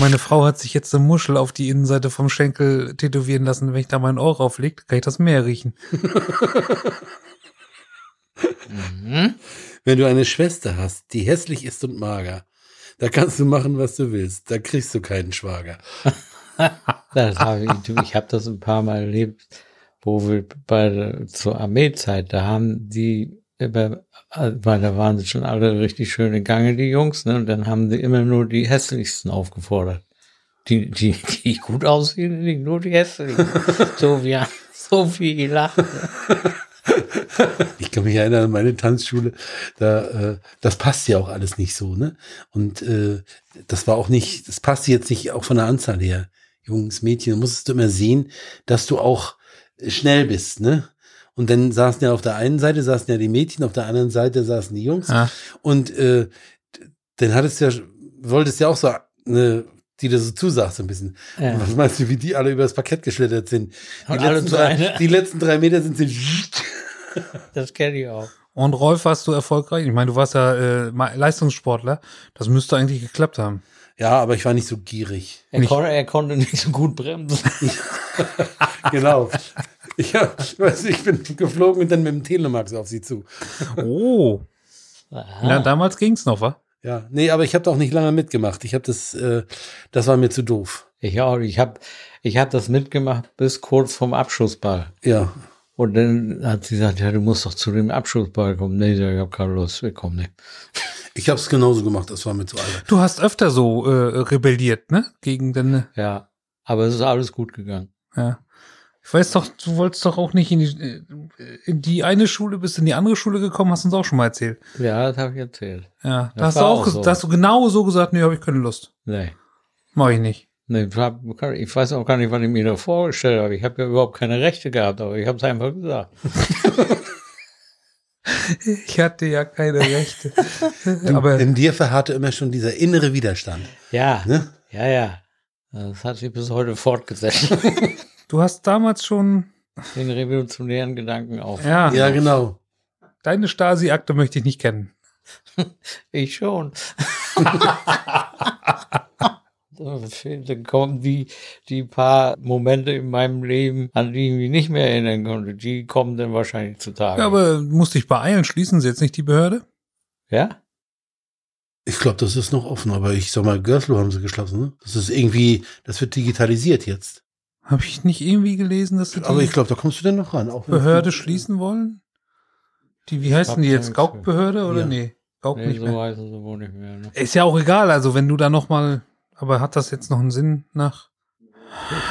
Meine Frau hat sich jetzt eine Muschel auf die Innenseite vom Schenkel tätowieren lassen. Wenn ich da mein Ohr rauflege, kann ich das Meer riechen. mhm. Wenn du eine Schwester hast, die hässlich ist und mager, da kannst du machen, was du willst. Da kriegst du keinen Schwager. das hab ich ich habe das ein paar Mal erlebt, wo wir bei zur Armeezeit, da haben die weil da waren sie schon alle richtig schön in Gange, die Jungs, ne? Und dann haben sie immer nur die hässlichsten aufgefordert. Die, die, die gut aussehen, nicht nur die hässlichen. so wie, so wie gelacht. Ich kann mich erinnern an meine Tanzschule, da, äh, das passt ja auch alles nicht so, ne? Und äh, das war auch nicht, das passt jetzt nicht auch von der Anzahl her. Jungs, Mädchen, musstest du immer sehen, dass du auch schnell bist, ne? Und dann saßen ja auf der einen Seite saßen ja die Mädchen, auf der anderen Seite saßen die Jungs. Ah. Und äh, dann hattest du ja, wolltest ja auch so eine die du so zusagst ein bisschen. Ja. Was meinst du, wie die alle übers Parkett geschlittert sind? Die, letzten drei, ne? die letzten drei Meter sind sie. Das kenne ich auch. Und Rolf, warst du erfolgreich? Ich meine, du warst ja äh, Leistungssportler. Das müsste eigentlich geklappt haben. Ja, aber ich war nicht so gierig. Er, kon er konnte nicht so gut bremsen. genau. Ich, hab, weiß, ich bin geflogen und dann mit dem Telemax auf sie zu. Oh. Ja, damals ging's noch, wa? Ja, nee, aber ich habe auch nicht lange mitgemacht. Ich habe das, äh, das war mir zu doof. Ich auch. Ich habe, ich habe das mitgemacht bis kurz vorm Abschussball. Ja. Und dann hat sie gesagt, ja, du musst doch zu dem Abschussball kommen. Nee, ich habe keine Lust, wir kommen nicht. Ich habe es genauso gemacht, das war mir zu albern. Du hast öfter so äh, rebelliert, ne? Gegen deine. Ja, aber es ist alles gut gegangen. Ja. Ich weiß doch, du wolltest doch auch nicht in die, äh, in die eine Schule, bist in die andere Schule gekommen, hast du uns auch schon mal erzählt. Ja, das habe ich erzählt. Ja, da hast du auch, auch so. da hast du genau so gesagt, nee, habe ich keine Lust. Nee. Mach ich nicht. Nee, ich weiß auch gar nicht, was ich mir da vorgestellt habe. Ich habe ja überhaupt keine Rechte gehabt, aber ich habe es einfach gesagt. ich hatte ja keine Rechte. aber in dir verharrte immer schon dieser innere Widerstand. Ja, ne? ja, ja. Das hat sich bis heute fortgesetzt. Du hast damals schon den revolutionären Gedanken auf. Ja, ja genau. Deine Stasi-Akte möchte ich nicht kennen. ich schon. Dann kommen die, die paar Momente in meinem Leben, an die ich mich nicht mehr erinnern konnte, die kommen dann wahrscheinlich zutage. Ja, aber musst dich beeilen, schließen sie jetzt nicht die Behörde? Ja? Ich glaube, das ist noch offen, aber ich sag mal, Görslow haben sie geschlossen, ne? Das ist irgendwie, das wird digitalisiert jetzt. Habe ich nicht irgendwie gelesen, dass sie Aber ich glaube, da kommst du denn noch ran. Auch Behörde schließen wollen? Die, wie heißen die jetzt? Gaukbehörde oder ja. nee? Gauk nee, nicht so mehr. heißen sie wohl nicht mehr. Ne? Ist ja auch egal, also wenn du da noch mal, aber hat das jetzt noch einen Sinn nach?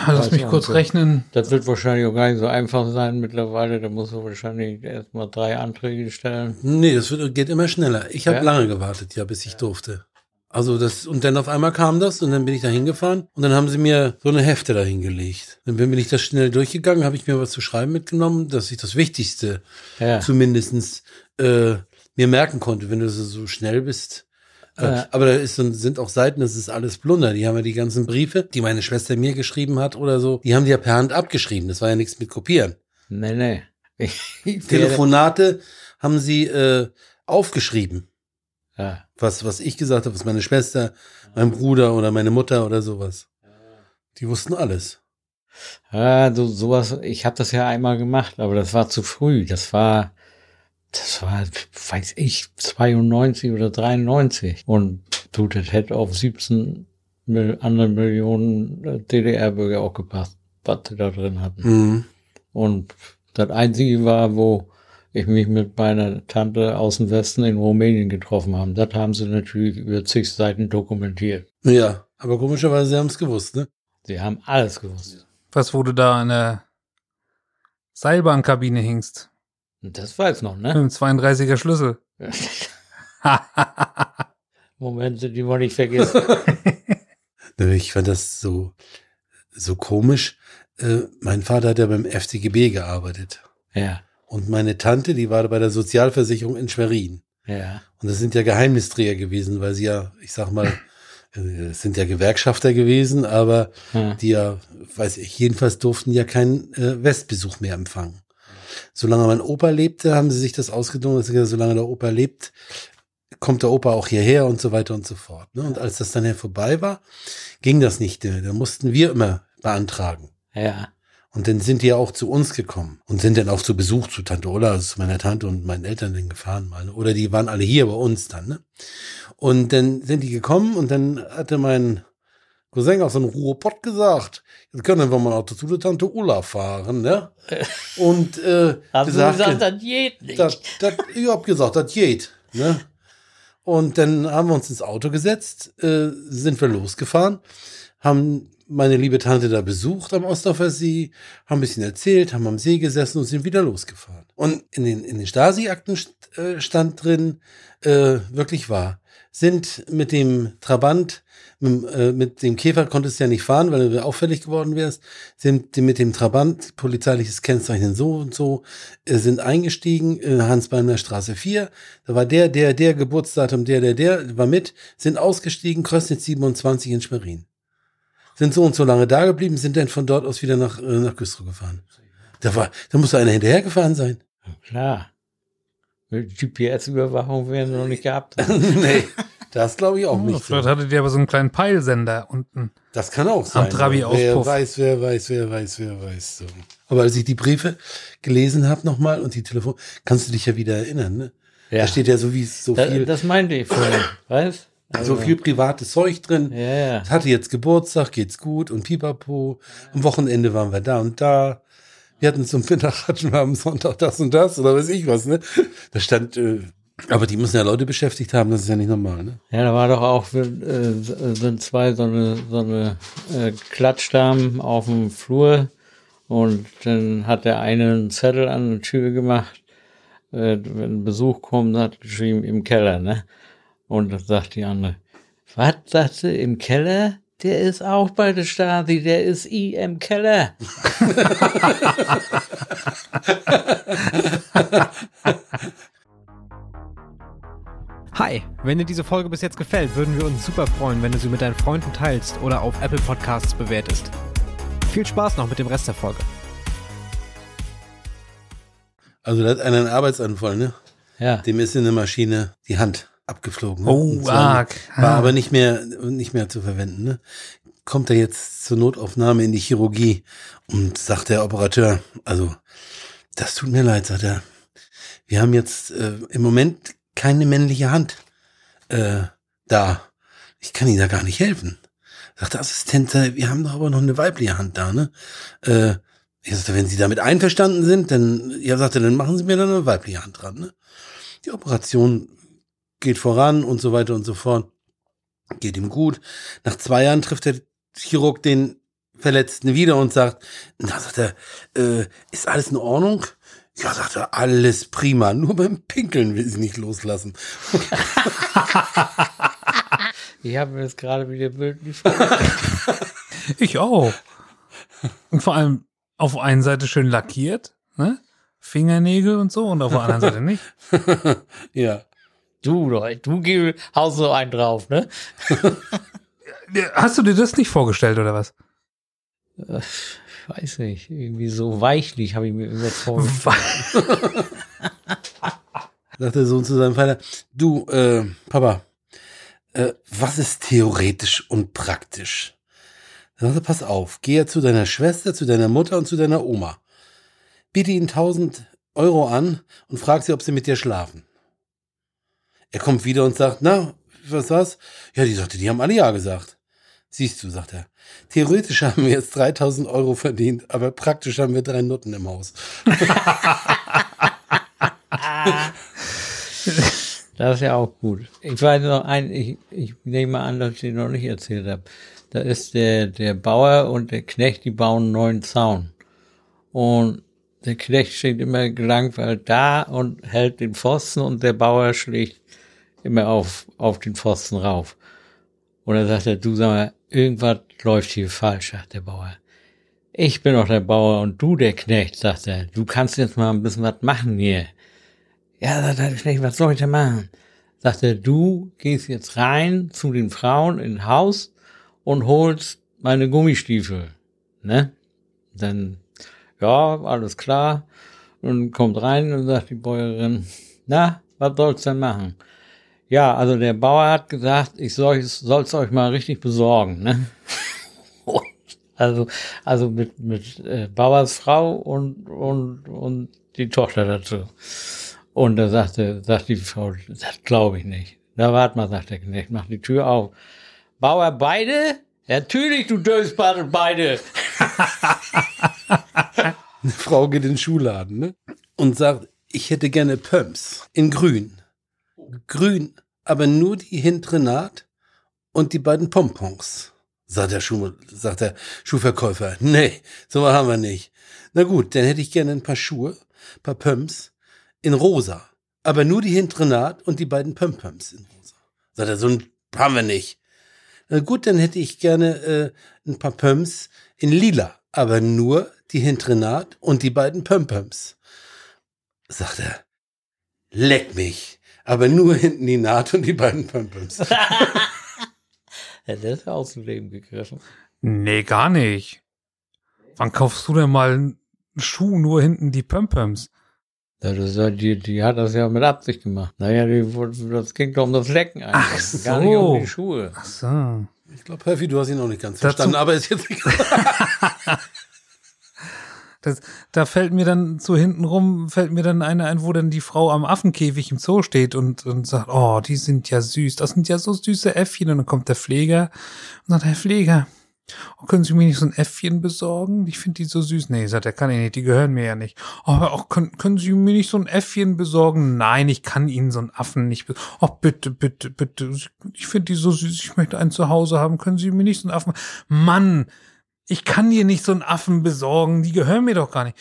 Lass mich kurz rechnen. Das wird wahrscheinlich auch gar nicht so einfach sein mittlerweile. Da musst du wahrscheinlich erstmal drei Anträge stellen. Nee, das wird, geht immer schneller. Ich habe ja? lange gewartet, ja, bis ich ja. durfte. Also das, und dann auf einmal kam das und dann bin ich da hingefahren und dann haben sie mir so eine Hefte da hingelegt. Dann bin ich das schnell durchgegangen, habe ich mir was zu schreiben mitgenommen, dass ich das Wichtigste ja. zumindestens äh, mir merken konnte, wenn du so schnell bist. Äh, ja. Aber da ist, sind auch Seiten, das ist alles Blunder. Die haben ja die ganzen Briefe, die meine Schwester mir geschrieben hat oder so, die haben die ja per Hand abgeschrieben. Das war ja nichts mit Kopieren. Nee, nee. Telefonate haben sie äh, aufgeschrieben. Ja. Was, was ich gesagt habe, was meine Schwester, mein Bruder oder meine Mutter oder sowas. Die wussten alles. Ja, so, sowas, ich habe das ja einmal gemacht, aber das war zu früh. Das war, das war, weiß ich, 92 oder 93. Und du, das hätte auf 17 andere Millionen äh, DDR-Bürger auch gepasst, was sie da drin hatten. Mhm. Und das Einzige war, wo ich mich mit meiner Tante aus dem Westen in Rumänien getroffen habe. Das haben sie natürlich über zig Seiten dokumentiert. Ja, aber komischerweise, sie haben es gewusst, ne? Sie haben alles gewusst. Was, wo du da in der Seilbahnkabine hingst? Das weiß noch, ne? Mit dem 32er Schlüssel. Momente, die man nicht vergisst. ich fand das so, so komisch. Äh, mein Vater hat ja beim FCGB gearbeitet. Ja. Und meine Tante, die war bei der Sozialversicherung in Schwerin. Ja. Und das sind ja Geheimnisträger gewesen, weil sie ja, ich sag mal, äh, sind ja Gewerkschafter gewesen, aber ja. die ja, weiß ich, jedenfalls durften ja keinen äh, Westbesuch mehr empfangen. Solange mein Opa lebte, haben sie sich das ausgedungen, dass sie solange der Opa lebt, kommt der Opa auch hierher und so weiter und so fort. Ne? Und als das dann ja vorbei war, ging das nicht. Da mussten wir immer beantragen. Ja. Und dann sind die ja auch zu uns gekommen und sind dann auch zu Besuch zu Tante Ulla, also zu meiner Tante und meinen Eltern dann gefahren mal. Ne? Oder die waren alle hier bei uns dann. Ne? Und dann sind die gekommen und dann hatte mein Cousin aus dem Ruhrpott gesagt, jetzt können wir mal Auto zu der Tante Ulla fahren, ne? Und äh, Haben gesagt, gesagt, das geht nicht. Das, das, ich hab gesagt, das geht, ne? Und dann haben wir uns ins Auto gesetzt, äh, sind wir losgefahren, haben meine liebe Tante da besucht am Ostdorfer See, haben ein bisschen erzählt, haben am See gesessen und sind wieder losgefahren. Und in den, in den Stasi-Akten äh, stand drin, äh, wirklich wahr, sind mit dem Trabant, mit, äh, mit dem Käfer konntest du ja nicht fahren, weil du auffällig geworden wärst, sind mit dem Trabant, polizeiliches Kennzeichen so und so, äh, sind eingestiegen, in Hans-Beimler Straße 4, da war der, der, der, Geburtsdatum, der, der, der, war mit, sind ausgestiegen, Krösnitz 27 in Schwerin sind so und so lange da geblieben, sind dann von dort aus wieder nach, äh, nach Güstrow gefahren. Da war, da muss einer hinterhergefahren sein. Klar. GPS-Überwachung werden wir noch nicht gehabt. nee, das glaube ich auch oh, nicht. Vielleicht so. hattet ihr aber so einen kleinen Peilsender unten. Das kann auch sein. Am Trabi Wer weiß, wer weiß, wer weiß, wer weiß. So. Aber als ich die Briefe gelesen habe nochmal und die Telefon, kannst du dich ja wieder erinnern, ne? Ja. Da steht ja so wie so viel. Das, das meinte ich vorhin, weißt? Also viel privates Zeug drin. Ja. Es hatte jetzt Geburtstag, geht's gut und pipapo. Am Wochenende waren wir da und da. Wir hatten zum Mittag hatten wir am Sonntag das und das oder weiß ich was, ne? Da stand, äh, aber die müssen ja Leute beschäftigt haben, das ist ja nicht normal, ne? Ja, da war doch auch, äh, sind zwei so eine, so eine äh, Klatschdamen auf dem Flur und dann hat der eine einen Zettel an die Tür gemacht, äh, wenn Besuch kommt, hat geschrieben im Keller, ne? Und dann sagt die andere, was sagt sie, im Keller? Der ist auch bei der Stasi, der ist I im Keller. Hi, wenn dir diese Folge bis jetzt gefällt, würden wir uns super freuen, wenn du sie mit deinen Freunden teilst oder auf Apple Podcasts bewertest. Viel Spaß noch mit dem Rest der Folge. Also da hat einer einen Arbeitsanfall, ne? Ja. Dem ist in der Maschine die Hand abgeflogen. Ne? Oh, arg. War ah. aber nicht mehr, nicht mehr zu verwenden. Ne? Kommt er jetzt zur Notaufnahme in die Chirurgie und sagt der Operateur, also das tut mir leid, sagt er. Wir haben jetzt äh, im Moment keine männliche Hand äh, da. Ich kann Ihnen da gar nicht helfen. Sagt der Assistent, wir haben doch aber noch eine weibliche Hand da, ne? Äh, ich sagte, wenn Sie damit einverstanden sind, dann, ja, sagte, dann machen Sie mir dann eine weibliche Hand dran, ne? Die Operation geht voran und so weiter und so fort. Geht ihm gut. Nach zwei Jahren trifft der Chirurg den Verletzten wieder und sagt, na, sagt er, äh, ist alles in Ordnung? Ja, sagt er, alles prima, nur beim Pinkeln will sie nicht loslassen. ich habe mir jetzt gerade wieder bildlich Ich auch. Und vor allem auf einer Seite schön lackiert, ne? Fingernägel und so und auf der anderen Seite nicht. ja. Du, du haust so einen drauf, ne? Hast du dir das nicht vorgestellt oder was? Äh, ich weiß nicht, irgendwie so weichlich habe ich mir immer vorgestellt. Sagt der Sohn zu seinem Vater, du, äh, Papa, äh, was ist theoretisch und praktisch? Dann sagt er, pass auf, geh ja zu deiner Schwester, zu deiner Mutter und zu deiner Oma. Biete ihnen 1000 Euro an und frag sie, ob sie mit dir schlafen. Er kommt wieder und sagt, na, was war's? Ja, die sagte, die haben alle ja gesagt. Siehst du, sagt er. Theoretisch haben wir jetzt 3000 Euro verdient, aber praktisch haben wir drei Nutten im Haus. das ist ja auch gut. Ich weiß noch ein, ich, ich nehme an, dass ich den noch nicht erzählt habe. Da ist der, der Bauer und der Knecht, die bauen einen neuen Zaun. Und der Knecht steht immer gelangweilt da und hält den Pfosten und der Bauer schlägt immer auf, auf den Pfosten rauf. Und dann sagt er, du sag mal, irgendwas läuft hier falsch, sagt der Bauer. ich bin doch der Bauer und du der Knecht, sagt er. Du kannst jetzt mal ein bisschen was machen hier. Ja, sagt der Knecht, was soll ich denn machen? Sagt er, du gehst jetzt rein zu den Frauen in Haus und holst meine Gummistiefel. Ne? Dann, ja, alles klar. Und kommt rein und sagt die Bäuerin, na, was soll's denn machen? Ja, also der Bauer hat gesagt, ich soll es euch mal richtig besorgen, ne? also, also mit, mit äh, Bauers Frau und, und, und die Tochter dazu. Und da sagte, sagt die Frau, das glaube ich nicht. Na, warte mal, sagt der Knecht, mach die Tür auf. Bauer beide? Natürlich, du Dösbade, beide. Eine Frau geht in den Schuhladen, ne? Und sagt, ich hätte gerne Pumps in grün. Grün, aber nur die hintere Naht und die beiden Pompons. Sagt der, Schuh, sagt der Schuhverkäufer. Nee, so haben wir nicht. Na gut, dann hätte ich gerne ein paar Schuhe, paar Pumps in rosa. Aber nur die hintere Naht und die beiden Pumps in rosa. Sagt er, so ein haben wir nicht. Na gut, dann hätte ich gerne äh, ein paar Pumps in lila. Aber nur die hintere Naht und die beiden Pumps. Sagt er, leck mich aber nur hinten die Naht und die beiden Pumps. ja, der ist aus dem Leben gegriffen. Nee, gar nicht. Wann kaufst du denn mal einen Schuh nur hinten die Pumps? Ja, das, die, die hat das ja mit Absicht gemacht. Naja, die, das ging doch um das Lecken eigentlich. Ach so. Gar nicht um die Schuhe. Ach so. Ich glaube, Herfi, du hast ihn auch nicht ganz Dazu verstanden, aber ist jetzt egal. Das, da fällt mir dann so hinten rum, fällt mir dann eine ein, wo dann die Frau am Affenkäfig im Zoo steht und, und sagt, oh, die sind ja süß, das sind ja so süße Äffchen. Und dann kommt der Pfleger und sagt, Herr Pfleger, oh, können Sie mir nicht so ein Äffchen besorgen? Ich finde die so süß. Nee, sagt er, kann ich nicht, die gehören mir ja nicht. Oh, aber auch, können, können Sie mir nicht so ein Äffchen besorgen? Nein, ich kann Ihnen so einen Affen nicht besorgen. Oh, bitte, bitte, bitte. Ich finde die so süß, ich möchte einen zu Hause haben. Können Sie mir nicht so einen Affen? Mann, ich kann dir nicht so einen Affen besorgen, die gehören mir doch gar nicht.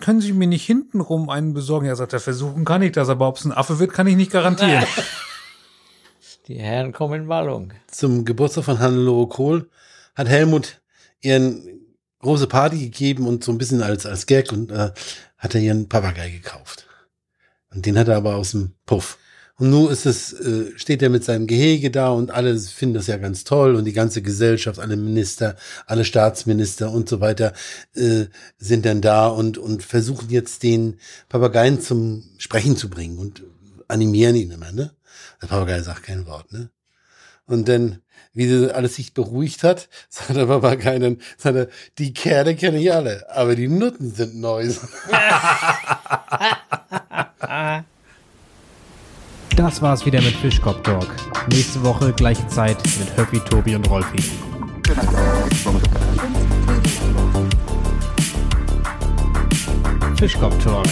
Können Sie mir nicht hintenrum einen besorgen? Ja, sagt er, versuchen kann ich das, aber ob es ein Affe wird, kann ich nicht garantieren. Die Herren kommen in Wallung. Zum Geburtstag von Hannelore Kohl hat Helmut ihren große Party gegeben und so ein bisschen als, als Gag und äh, hat er ihren Papagei gekauft. Und den hat er aber aus dem Puff. Und nun ist es, äh, steht er mit seinem Gehege da und alle finden das ja ganz toll und die ganze Gesellschaft, alle Minister, alle Staatsminister und so weiter äh, sind dann da und, und versuchen jetzt den Papageien zum Sprechen zu bringen und animieren ihn immer, ne? Der Papagei sagt kein Wort, ne? Und dann, wie alles sich beruhigt hat, sagt der Papagei dann, sagt er, die Kerle kenne ich alle, aber die Nutten sind neu. Das war's wieder mit Fischkopf Talk. Nächste Woche gleiche Zeit mit Höppi, Tobi und Rolfi. Fischkopf Talk